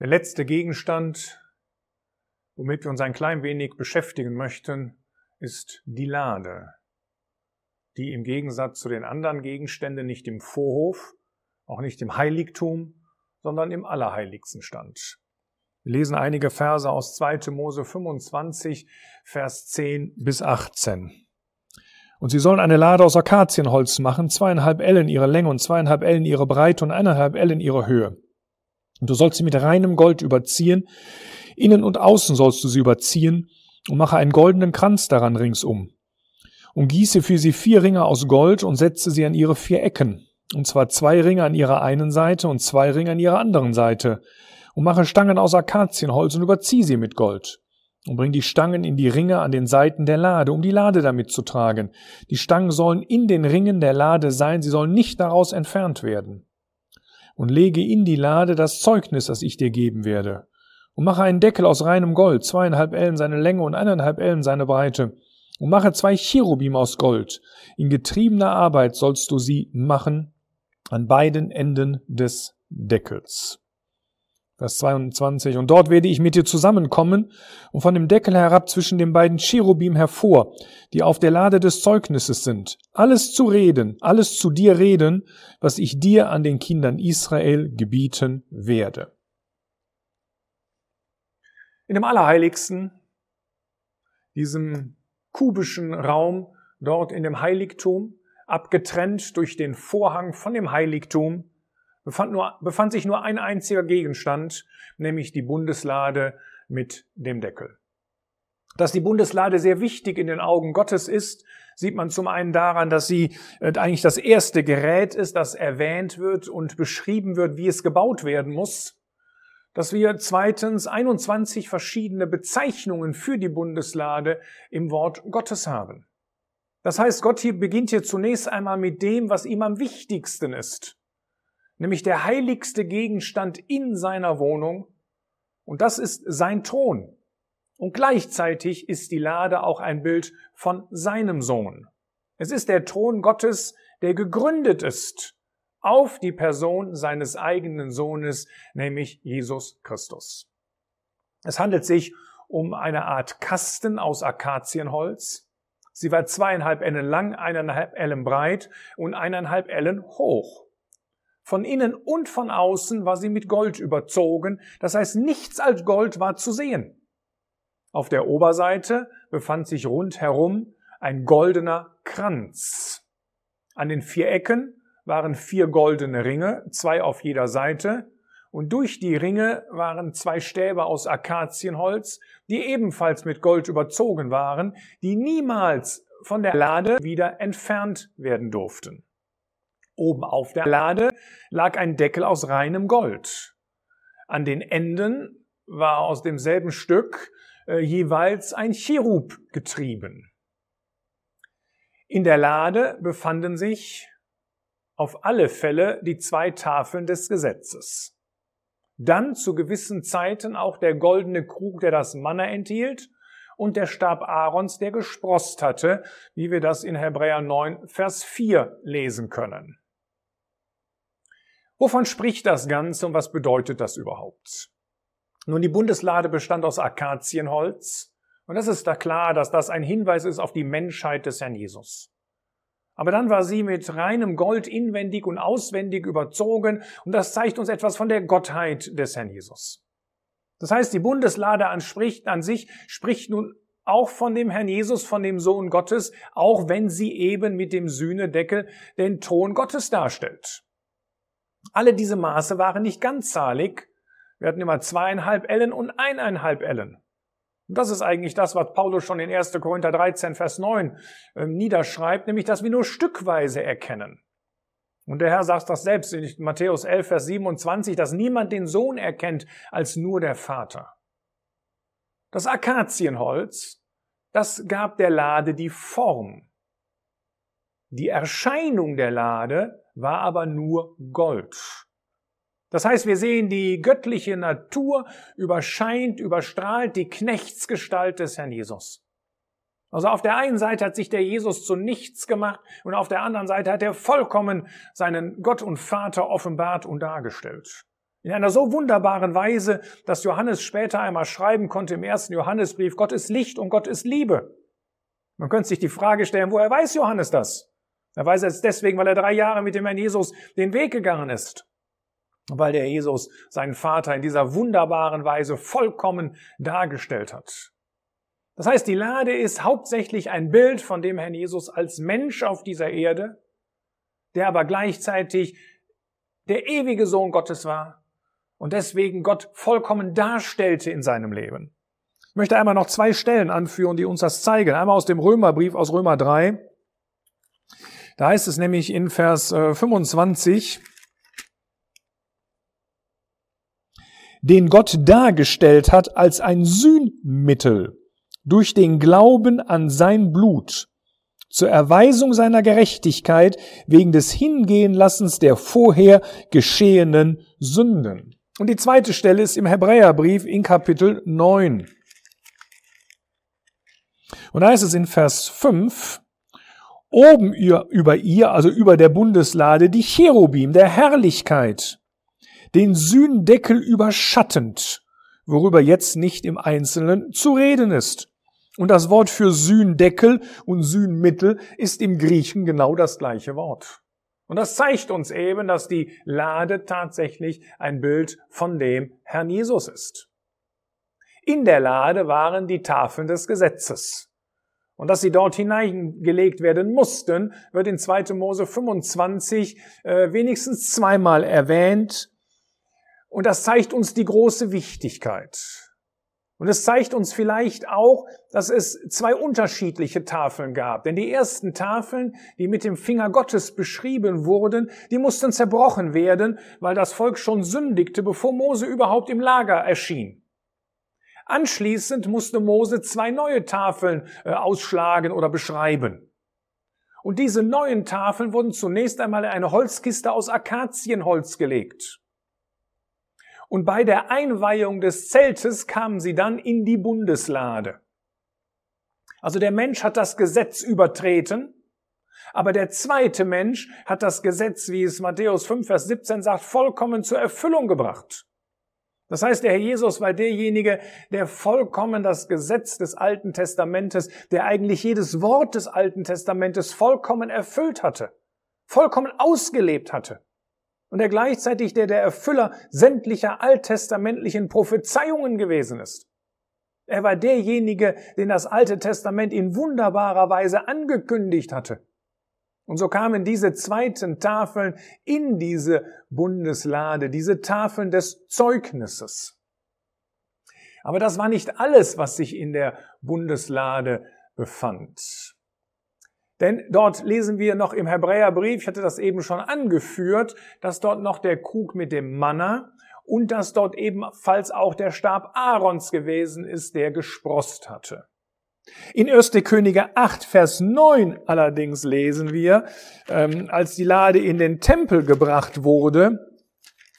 Der letzte Gegenstand, womit wir uns ein klein wenig beschäftigen möchten, ist die Lade, die im Gegensatz zu den anderen Gegenständen nicht im Vorhof, auch nicht im Heiligtum, sondern im Allerheiligsten stand. Wir lesen einige Verse aus 2. Mose 25, Vers 10 bis 18. Und sie sollen eine Lade aus Akazienholz machen, zweieinhalb Ellen ihre Länge und zweieinhalb Ellen ihre Breite und eineinhalb Ellen ihre Höhe. Und du sollst sie mit reinem Gold überziehen, innen und außen sollst du sie überziehen, und mache einen goldenen Kranz daran ringsum. Und gieße für sie vier Ringe aus Gold und setze sie an ihre vier Ecken, und zwar zwei Ringe an ihrer einen Seite und zwei Ringe an ihrer anderen Seite, und mache Stangen aus Akazienholz und überziehe sie mit Gold. Und bring die Stangen in die Ringe an den Seiten der Lade, um die Lade damit zu tragen. Die Stangen sollen in den Ringen der Lade sein, sie sollen nicht daraus entfernt werden. Und lege in die Lade das Zeugnis, das ich dir geben werde. Und mache einen Deckel aus reinem Gold, zweieinhalb Ellen seine Länge und eineinhalb Ellen seine Breite. Und mache zwei Cherubim aus Gold. In getriebener Arbeit sollst du sie machen an beiden Enden des Deckels. Vers 22. Und dort werde ich mit dir zusammenkommen und von dem Deckel herab zwischen den beiden Cherubim hervor, die auf der Lade des Zeugnisses sind, alles zu reden, alles zu dir reden, was ich dir an den Kindern Israel gebieten werde. In dem Allerheiligsten, diesem kubischen Raum, dort in dem Heiligtum, abgetrennt durch den Vorhang von dem Heiligtum, befand, nur, befand sich nur ein einziger Gegenstand, nämlich die Bundeslade mit dem Deckel. Dass die Bundeslade sehr wichtig in den Augen Gottes ist, sieht man zum einen daran, dass sie äh, eigentlich das erste Gerät ist, das erwähnt wird und beschrieben wird, wie es gebaut werden muss. Dass wir zweitens 21 verschiedene Bezeichnungen für die Bundeslade im Wort Gottes haben. Das heißt, Gott hier beginnt hier zunächst einmal mit dem, was ihm am wichtigsten ist nämlich der heiligste Gegenstand in seiner Wohnung, und das ist sein Thron. Und gleichzeitig ist die Lade auch ein Bild von seinem Sohn. Es ist der Thron Gottes, der gegründet ist auf die Person seines eigenen Sohnes, nämlich Jesus Christus. Es handelt sich um eine Art Kasten aus Akazienholz. Sie war zweieinhalb Ellen lang, eineinhalb Ellen breit und eineinhalb Ellen hoch. Von innen und von außen war sie mit Gold überzogen, das heißt nichts als Gold war zu sehen. Auf der Oberseite befand sich rundherum ein goldener Kranz. An den vier Ecken waren vier goldene Ringe, zwei auf jeder Seite, und durch die Ringe waren zwei Stäbe aus Akazienholz, die ebenfalls mit Gold überzogen waren, die niemals von der Lade wieder entfernt werden durften. Oben auf der Lade lag ein Deckel aus reinem Gold. An den Enden war aus demselben Stück äh, jeweils ein Cherub getrieben. In der Lade befanden sich auf alle Fälle die zwei Tafeln des Gesetzes. Dann zu gewissen Zeiten auch der goldene Krug, der das Manna enthielt, und der Stab Aarons, der gesprost hatte, wie wir das in Hebräer 9, Vers 4 lesen können. Wovon spricht das Ganze und was bedeutet das überhaupt? Nun, die Bundeslade bestand aus Akazienholz und es ist da klar, dass das ein Hinweis ist auf die Menschheit des Herrn Jesus. Aber dann war sie mit reinem Gold inwendig und auswendig überzogen und das zeigt uns etwas von der Gottheit des Herrn Jesus. Das heißt, die Bundeslade anspricht, an sich spricht nun auch von dem Herrn Jesus, von dem Sohn Gottes, auch wenn sie eben mit dem Sühnedeckel den Thron Gottes darstellt. Alle diese Maße waren nicht ganzzahlig. Wir hatten immer zweieinhalb Ellen und eineinhalb Ellen. Und das ist eigentlich das, was Paulus schon in 1. Korinther 13, Vers 9 äh, niederschreibt, nämlich, dass wir nur stückweise erkennen. Und der Herr sagt das selbst in Matthäus 11, Vers 27, dass niemand den Sohn erkennt als nur der Vater. Das Akazienholz, das gab der Lade die Form. Die Erscheinung der Lade war aber nur Gold. Das heißt, wir sehen, die göttliche Natur überscheint, überstrahlt die Knechtsgestalt des Herrn Jesus. Also auf der einen Seite hat sich der Jesus zu nichts gemacht und auf der anderen Seite hat er vollkommen seinen Gott und Vater offenbart und dargestellt. In einer so wunderbaren Weise, dass Johannes später einmal schreiben konnte im ersten Johannesbrief, Gott ist Licht und Gott ist Liebe. Man könnte sich die Frage stellen, woher weiß Johannes das? Er weiß es deswegen, weil er drei Jahre mit dem Herrn Jesus den Weg gegangen ist. Weil der Jesus seinen Vater in dieser wunderbaren Weise vollkommen dargestellt hat. Das heißt, die Lade ist hauptsächlich ein Bild von dem Herrn Jesus als Mensch auf dieser Erde, der aber gleichzeitig der ewige Sohn Gottes war und deswegen Gott vollkommen darstellte in seinem Leben. Ich möchte einmal noch zwei Stellen anführen, die uns das zeigen. Einmal aus dem Römerbrief aus Römer 3. Da heißt es nämlich in Vers 25, äh, den Gott dargestellt hat als ein Sühnmittel durch den Glauben an sein Blut zur Erweisung seiner Gerechtigkeit wegen des Hingehenlassens der vorher geschehenen Sünden. Und die zweite Stelle ist im Hebräerbrief in Kapitel 9. Und da ist es in Vers 5, oben über ihr, also über der Bundeslade, die Cherubim der Herrlichkeit, den Sühndeckel überschattend, worüber jetzt nicht im Einzelnen zu reden ist. Und das Wort für Sühndeckel und Sühnmittel ist im Griechen genau das gleiche Wort. Und das zeigt uns eben, dass die Lade tatsächlich ein Bild von dem Herrn Jesus ist. In der Lade waren die Tafeln des Gesetzes. Und dass sie dort hineingelegt werden mussten, wird in 2. Mose 25 äh, wenigstens zweimal erwähnt. Und das zeigt uns die große Wichtigkeit. Und es zeigt uns vielleicht auch, dass es zwei unterschiedliche Tafeln gab. Denn die ersten Tafeln, die mit dem Finger Gottes beschrieben wurden, die mussten zerbrochen werden, weil das Volk schon sündigte, bevor Mose überhaupt im Lager erschien. Anschließend musste Mose zwei neue Tafeln äh, ausschlagen oder beschreiben. Und diese neuen Tafeln wurden zunächst einmal in eine Holzkiste aus Akazienholz gelegt. Und bei der Einweihung des Zeltes kamen sie dann in die Bundeslade. Also der Mensch hat das Gesetz übertreten, aber der zweite Mensch hat das Gesetz, wie es Matthäus 5, Vers 17 sagt, vollkommen zur Erfüllung gebracht. Das heißt, der Herr Jesus war derjenige, der vollkommen das Gesetz des Alten Testamentes, der eigentlich jedes Wort des Alten Testamentes vollkommen erfüllt hatte, vollkommen ausgelebt hatte und er gleichzeitig der, der Erfüller sämtlicher alttestamentlichen Prophezeiungen gewesen ist. Er war derjenige, den das Alte Testament in wunderbarer Weise angekündigt hatte. Und so kamen diese zweiten Tafeln in diese Bundeslade, diese Tafeln des Zeugnisses. Aber das war nicht alles, was sich in der Bundeslade befand. Denn dort lesen wir noch im Hebräerbrief, ich hatte das eben schon angeführt, dass dort noch der Krug mit dem Manna und dass dort ebenfalls auch der Stab Aarons gewesen ist, der gesprost hatte. In 1. Könige 8, Vers 9 allerdings lesen wir, ähm, als die Lade in den Tempel gebracht wurde,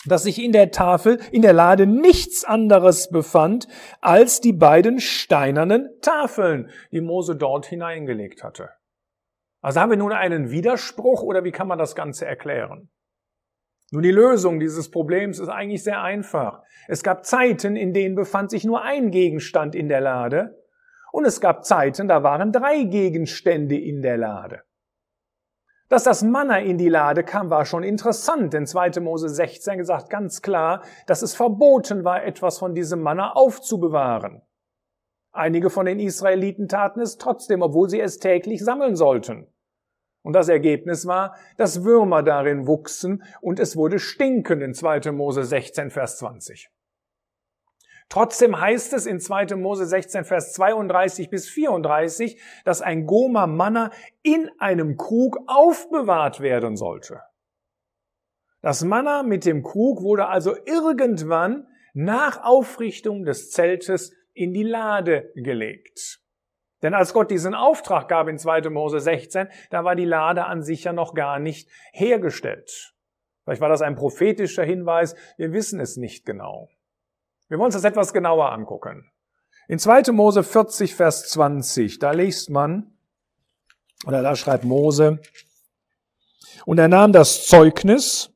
dass sich in der Tafel, in der Lade nichts anderes befand als die beiden steinernen Tafeln, die Mose dort hineingelegt hatte. Also haben wir nun einen Widerspruch oder wie kann man das Ganze erklären? Nun, die Lösung dieses Problems ist eigentlich sehr einfach. Es gab Zeiten, in denen befand sich nur ein Gegenstand in der Lade und es gab Zeiten, da waren drei Gegenstände in der Lade. Dass das Manna in die Lade kam, war schon interessant, denn 2. Mose 16 gesagt ganz klar, dass es verboten war, etwas von diesem Manna aufzubewahren. Einige von den Israeliten taten es trotzdem, obwohl sie es täglich sammeln sollten. Und das Ergebnis war, dass Würmer darin wuchsen und es wurde stinken in 2. Mose 16, Vers 20. Trotzdem heißt es in 2. Mose 16, Vers 32 bis 34, dass ein Goma Manna in einem Krug aufbewahrt werden sollte. Das Manna mit dem Krug wurde also irgendwann nach Aufrichtung des Zeltes in die Lade gelegt. Denn als Gott diesen Auftrag gab in 2. Mose 16, da war die Lade an sich ja noch gar nicht hergestellt. Vielleicht war das ein prophetischer Hinweis, wir wissen es nicht genau. Wir wollen uns das etwas genauer angucken. In 2. Mose 40, Vers 20, da liest man, oder da schreibt Mose, und er nahm das Zeugnis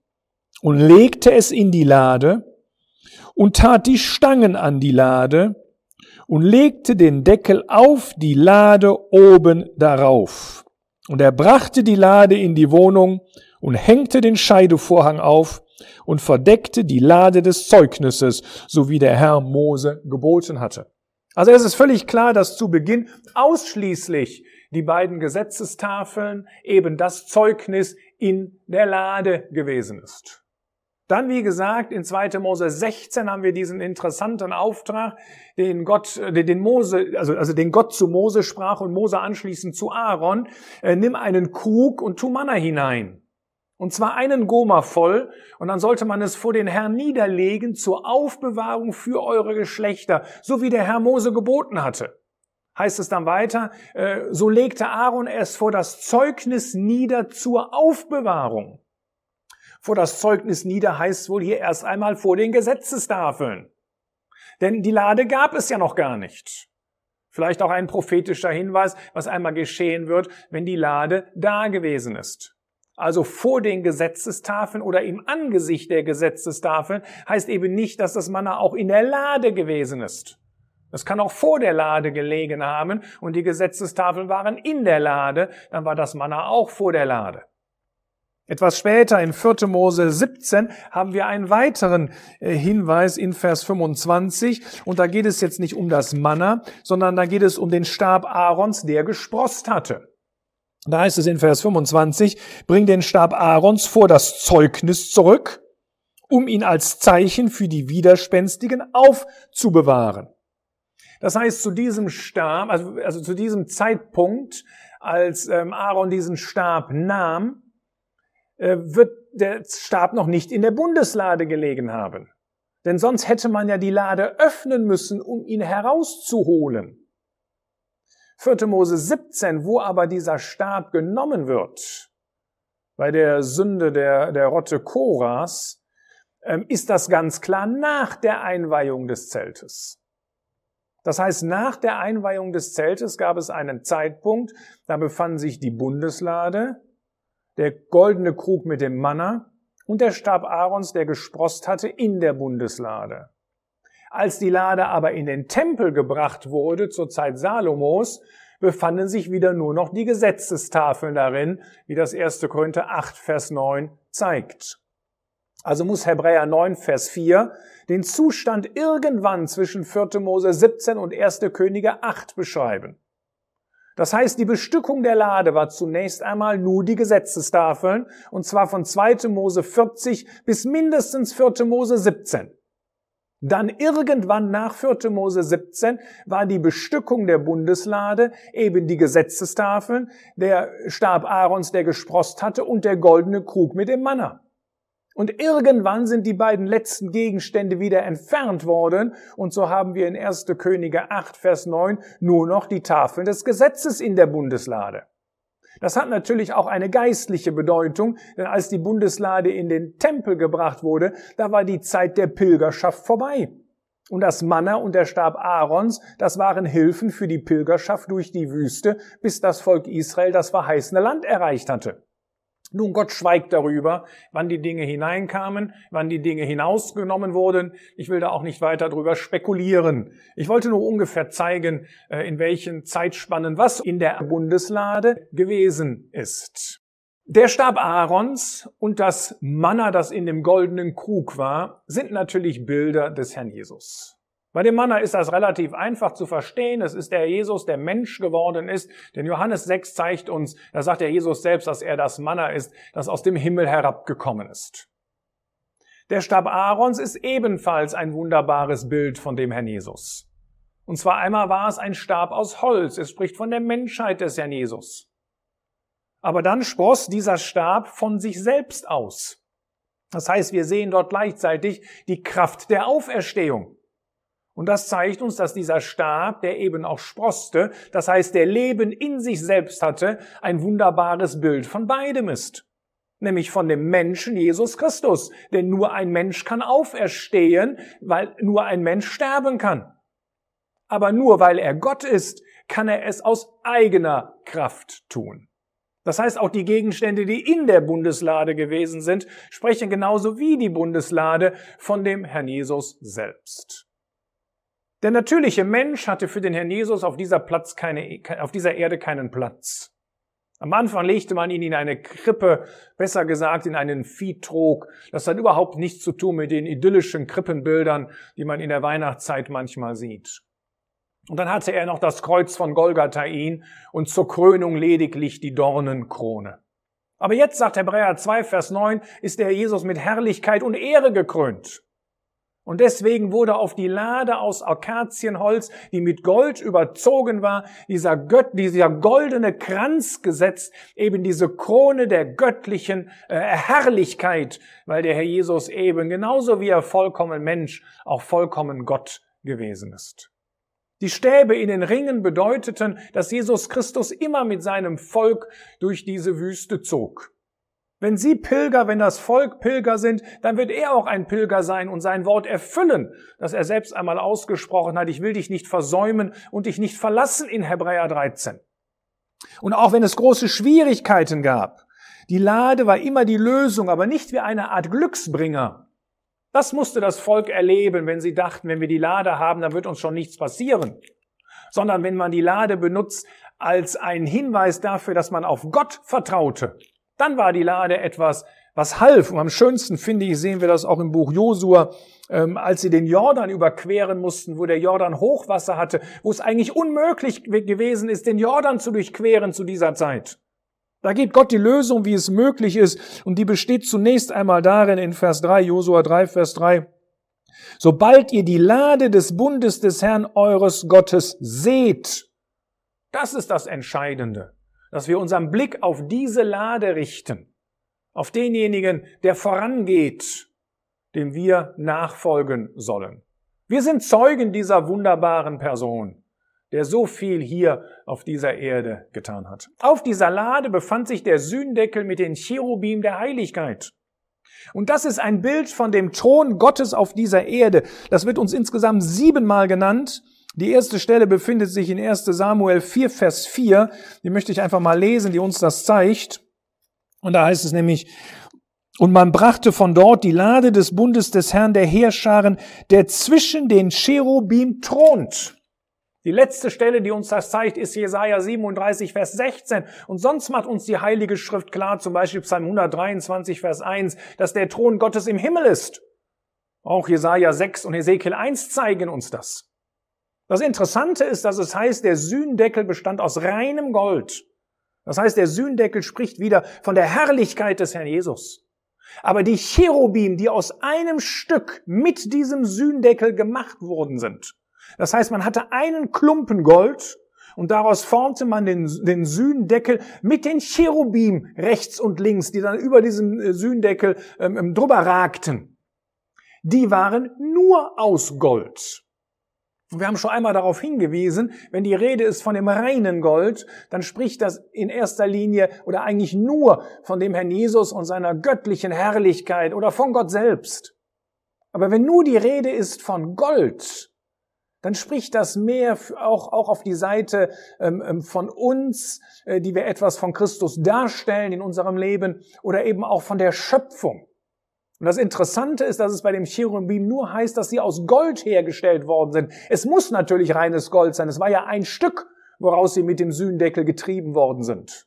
und legte es in die Lade und tat die Stangen an die Lade und legte den Deckel auf die Lade oben darauf. Und er brachte die Lade in die Wohnung und hängte den Scheidevorhang auf und verdeckte die Lade des Zeugnisses, so wie der Herr Mose geboten hatte. Also es ist völlig klar, dass zu Beginn ausschließlich die beiden Gesetzestafeln eben das Zeugnis in der Lade gewesen ist. Dann, wie gesagt, in 2. Mose 16 haben wir diesen interessanten Auftrag, den Gott, äh, den Mose, also, also den Gott zu Mose sprach und Mose anschließend zu Aaron, äh, nimm einen Krug und tu Manna hinein. Und zwar einen Goma voll, und dann sollte man es vor den Herrn niederlegen zur Aufbewahrung für eure Geschlechter, so wie der Herr Mose geboten hatte. Heißt es dann weiter, äh, so legte Aaron es vor das Zeugnis nieder zur Aufbewahrung. Vor das Zeugnis nieder heißt wohl hier erst einmal vor den Gesetzestafeln. Denn die Lade gab es ja noch gar nicht. Vielleicht auch ein prophetischer Hinweis, was einmal geschehen wird, wenn die Lade da gewesen ist. Also vor den Gesetzestafeln oder im Angesicht der Gesetzestafeln heißt eben nicht, dass das Manna auch in der Lade gewesen ist. Es kann auch vor der Lade gelegen haben und die Gesetzestafeln waren in der Lade, dann war das Manna auch vor der Lade. Etwas später in 4. Mose 17 haben wir einen weiteren äh, Hinweis in Vers 25 und da geht es jetzt nicht um das Manna, sondern da geht es um den Stab Aarons, der gesprost hatte. Da heißt es in Vers 25, bring den Stab Aarons vor das Zeugnis zurück, um ihn als Zeichen für die Widerspenstigen aufzubewahren. Das heißt, zu diesem Stab, also, also zu diesem Zeitpunkt, als ähm, Aaron diesen Stab nahm, äh, wird der Stab noch nicht in der Bundeslade gelegen haben. Denn sonst hätte man ja die Lade öffnen müssen, um ihn herauszuholen. 4. Mose 17, wo aber dieser Stab genommen wird, bei der Sünde der, der Rotte Koras, ähm, ist das ganz klar nach der Einweihung des Zeltes. Das heißt, nach der Einweihung des Zeltes gab es einen Zeitpunkt, da befand sich die Bundeslade, der goldene Krug mit dem Manna und der Stab Aarons, der gesprost hatte, in der Bundeslade. Als die Lade aber in den Tempel gebracht wurde zur Zeit Salomos, befanden sich wieder nur noch die Gesetzestafeln darin, wie das 1. Korinther 8, Vers 9 zeigt. Also muss Hebräer 9, Vers 4 den Zustand irgendwann zwischen 4. Mose 17 und 1. Könige 8 beschreiben. Das heißt, die Bestückung der Lade war zunächst einmal nur die Gesetzestafeln, und zwar von 2. Mose 40 bis mindestens 4. Mose 17. Dann irgendwann nach 4. Mose 17 war die Bestückung der Bundeslade eben die Gesetzestafeln, der Stab Aarons, der gesprost hatte, und der goldene Krug mit dem Manna. Und irgendwann sind die beiden letzten Gegenstände wieder entfernt worden und so haben wir in 1. Könige 8, Vers 9 nur noch die Tafeln des Gesetzes in der Bundeslade. Das hat natürlich auch eine geistliche Bedeutung, denn als die Bundeslade in den Tempel gebracht wurde, da war die Zeit der Pilgerschaft vorbei. Und das Manna und der Stab Aarons, das waren Hilfen für die Pilgerschaft durch die Wüste, bis das Volk Israel das verheißene Land erreicht hatte. Nun, Gott schweigt darüber, wann die Dinge hineinkamen, wann die Dinge hinausgenommen wurden. Ich will da auch nicht weiter drüber spekulieren. Ich wollte nur ungefähr zeigen, äh, in welchen Zeitspannen was in der Bundeslade gewesen ist. Der Stab Aarons und das Manna, das in dem goldenen Krug war, sind natürlich Bilder des Herrn Jesus. Bei dem Manna ist das relativ einfach zu verstehen. Es ist der Jesus, der Mensch geworden ist. Denn Johannes 6 zeigt uns, da sagt der Jesus selbst, dass er das Manna ist, das aus dem Himmel herabgekommen ist. Der Stab Aarons ist ebenfalls ein wunderbares Bild von dem Herrn Jesus. Und zwar einmal war es ein Stab aus Holz. Es spricht von der Menschheit des Herrn Jesus. Aber dann spross dieser Stab von sich selbst aus. Das heißt, wir sehen dort gleichzeitig die Kraft der Auferstehung. Und das zeigt uns, dass dieser Stab, der eben auch sproste, das heißt, der Leben in sich selbst hatte, ein wunderbares Bild von beidem ist. Nämlich von dem Menschen Jesus Christus. Denn nur ein Mensch kann auferstehen, weil nur ein Mensch sterben kann. Aber nur weil er Gott ist, kann er es aus eigener Kraft tun. Das heißt, auch die Gegenstände, die in der Bundeslade gewesen sind, sprechen genauso wie die Bundeslade von dem Herrn Jesus selbst. Der natürliche Mensch hatte für den Herrn Jesus auf dieser, Platz keine, auf dieser Erde keinen Platz. Am Anfang legte man ihn in eine Krippe, besser gesagt in einen Viehtrog. Das hat überhaupt nichts zu tun mit den idyllischen Krippenbildern, die man in der Weihnachtszeit manchmal sieht. Und dann hatte er noch das Kreuz von Golgatha ihn und zur Krönung lediglich die Dornenkrone. Aber jetzt, sagt Hebräer 2, Vers 9, ist der Jesus mit Herrlichkeit und Ehre gekrönt. Und deswegen wurde auf die Lade aus Akazienholz, die mit Gold überzogen war, dieser, Gött, dieser goldene Kranz gesetzt, eben diese Krone der göttlichen äh, Herrlichkeit, weil der Herr Jesus eben genauso wie er vollkommen Mensch auch vollkommen Gott gewesen ist. Die Stäbe in den Ringen bedeuteten, dass Jesus Christus immer mit seinem Volk durch diese Wüste zog. Wenn Sie Pilger, wenn das Volk Pilger sind, dann wird er auch ein Pilger sein und sein Wort erfüllen, das er selbst einmal ausgesprochen hat. Ich will dich nicht versäumen und dich nicht verlassen in Hebräer 13. Und auch wenn es große Schwierigkeiten gab, die Lade war immer die Lösung, aber nicht wie eine Art Glücksbringer. Das musste das Volk erleben, wenn sie dachten, wenn wir die Lade haben, dann wird uns schon nichts passieren. Sondern wenn man die Lade benutzt als einen Hinweis dafür, dass man auf Gott vertraute, dann war die Lade etwas, was half. Und am schönsten finde ich, sehen wir das auch im Buch Josua, ähm, als sie den Jordan überqueren mussten, wo der Jordan Hochwasser hatte, wo es eigentlich unmöglich gewesen ist, den Jordan zu durchqueren zu dieser Zeit. Da gibt Gott die Lösung, wie es möglich ist, und die besteht zunächst einmal darin in Vers 3, Josua 3, Vers 3. Sobald ihr die Lade des Bundes des Herrn eures Gottes seht, das ist das Entscheidende dass wir unseren Blick auf diese Lade richten, auf denjenigen, der vorangeht, dem wir nachfolgen sollen. Wir sind Zeugen dieser wunderbaren Person, der so viel hier auf dieser Erde getan hat. Auf dieser Lade befand sich der Sühndeckel mit den Cherubim der Heiligkeit. Und das ist ein Bild von dem Thron Gottes auf dieser Erde. Das wird uns insgesamt siebenmal genannt. Die erste Stelle befindet sich in 1 Samuel 4, Vers 4. Die möchte ich einfach mal lesen, die uns das zeigt. Und da heißt es nämlich, und man brachte von dort die Lade des Bundes des Herrn der Heerscharen, der zwischen den Cherubim thront. Die letzte Stelle, die uns das zeigt, ist Jesaja 37, Vers 16. Und sonst macht uns die Heilige Schrift klar, zum Beispiel Psalm 123, Vers 1, dass der Thron Gottes im Himmel ist. Auch Jesaja 6 und Ezekiel 1 zeigen uns das. Das Interessante ist, dass es heißt, der Sühndeckel bestand aus reinem Gold. Das heißt, der Sühndeckel spricht wieder von der Herrlichkeit des Herrn Jesus. Aber die Cherubim, die aus einem Stück mit diesem Sühndeckel gemacht worden sind. Das heißt, man hatte einen Klumpen Gold und daraus formte man den, den Sühndeckel mit den Cherubim rechts und links, die dann über diesen äh, Sühndeckel ähm, ähm, drüber ragten. Die waren nur aus Gold. Wir haben schon einmal darauf hingewiesen, wenn die Rede ist von dem reinen Gold, dann spricht das in erster Linie oder eigentlich nur von dem Herrn Jesus und seiner göttlichen Herrlichkeit oder von Gott selbst. Aber wenn nur die Rede ist von Gold, dann spricht das mehr auch, auch auf die Seite ähm, ähm, von uns, äh, die wir etwas von Christus darstellen in unserem Leben oder eben auch von der Schöpfung. Und das Interessante ist, dass es bei dem Cherubim nur heißt, dass sie aus Gold hergestellt worden sind. Es muss natürlich reines Gold sein. Es war ja ein Stück, woraus sie mit dem Sühndeckel getrieben worden sind.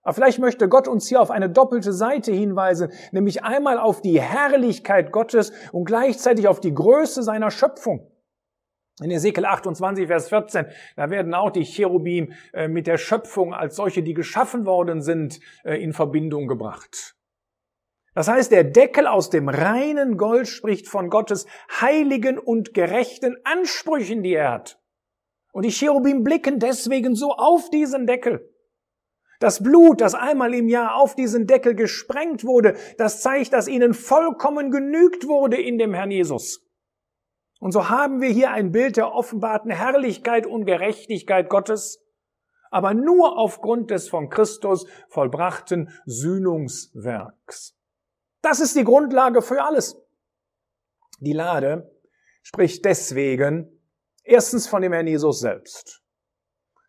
Aber vielleicht möchte Gott uns hier auf eine doppelte Seite hinweisen, nämlich einmal auf die Herrlichkeit Gottes und gleichzeitig auf die Größe seiner Schöpfung. In Ezekiel 28, Vers 14, da werden auch die Cherubim äh, mit der Schöpfung als solche, die geschaffen worden sind, äh, in Verbindung gebracht. Das heißt, der Deckel aus dem reinen Gold spricht von Gottes heiligen und gerechten Ansprüchen, die er hat. Und die Cherubim blicken deswegen so auf diesen Deckel. Das Blut, das einmal im Jahr auf diesen Deckel gesprengt wurde, das zeigt, dass ihnen vollkommen genügt wurde in dem Herrn Jesus. Und so haben wir hier ein Bild der offenbarten Herrlichkeit und Gerechtigkeit Gottes, aber nur aufgrund des von Christus vollbrachten Sühnungswerks. Das ist die Grundlage für alles. Die Lade spricht deswegen erstens von dem Herrn Jesus selbst.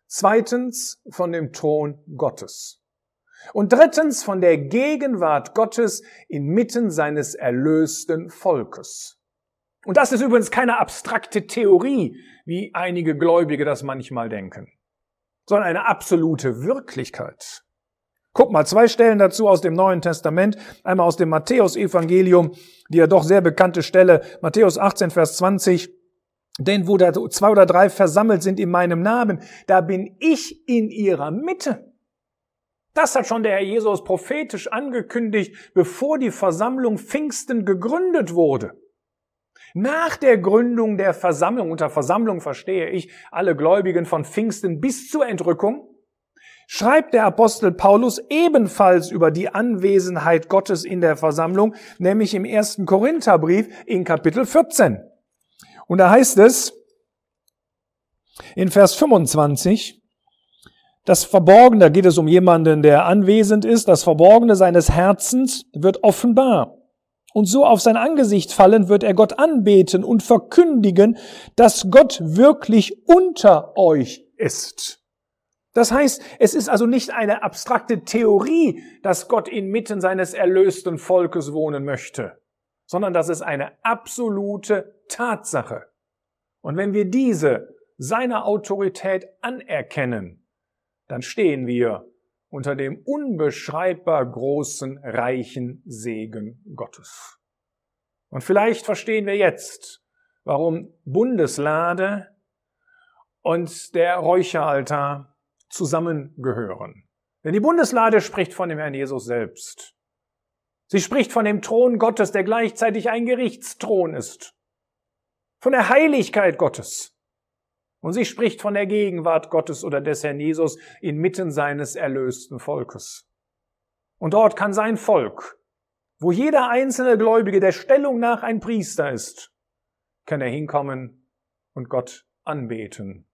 Zweitens von dem Thron Gottes. Und drittens von der Gegenwart Gottes inmitten seines erlösten Volkes. Und das ist übrigens keine abstrakte Theorie, wie einige Gläubige das manchmal denken, sondern eine absolute Wirklichkeit. Guck mal, zwei Stellen dazu aus dem Neuen Testament. Einmal aus dem Matthäus-Evangelium, die ja doch sehr bekannte Stelle, Matthäus 18, Vers 20. Denn wo da zwei oder drei versammelt sind in meinem Namen, da bin ich in ihrer Mitte. Das hat schon der Herr Jesus prophetisch angekündigt, bevor die Versammlung Pfingsten gegründet wurde. Nach der Gründung der Versammlung, unter Versammlung verstehe ich alle Gläubigen von Pfingsten bis zur Entrückung, schreibt der Apostel Paulus ebenfalls über die Anwesenheit Gottes in der Versammlung, nämlich im ersten Korintherbrief in Kapitel 14. Und da heißt es in Vers 25, das Verborgene, da geht es um jemanden, der anwesend ist, das Verborgene seines Herzens wird offenbar. Und so auf sein Angesicht fallen wird er Gott anbeten und verkündigen, dass Gott wirklich unter euch ist. Das heißt, es ist also nicht eine abstrakte Theorie, dass Gott inmitten seines erlösten Volkes wohnen möchte, sondern das ist eine absolute Tatsache. Und wenn wir diese seiner Autorität anerkennen, dann stehen wir unter dem unbeschreibbar großen, reichen Segen Gottes. Und vielleicht verstehen wir jetzt, warum Bundeslade und der Räucheraltar zusammengehören. Denn die Bundeslade spricht von dem Herrn Jesus selbst. Sie spricht von dem Thron Gottes, der gleichzeitig ein Gerichtsthron ist. Von der Heiligkeit Gottes. Und sie spricht von der Gegenwart Gottes oder des Herrn Jesus inmitten seines erlösten Volkes. Und dort kann sein Volk, wo jeder einzelne Gläubige der Stellung nach ein Priester ist, kann er hinkommen und Gott anbeten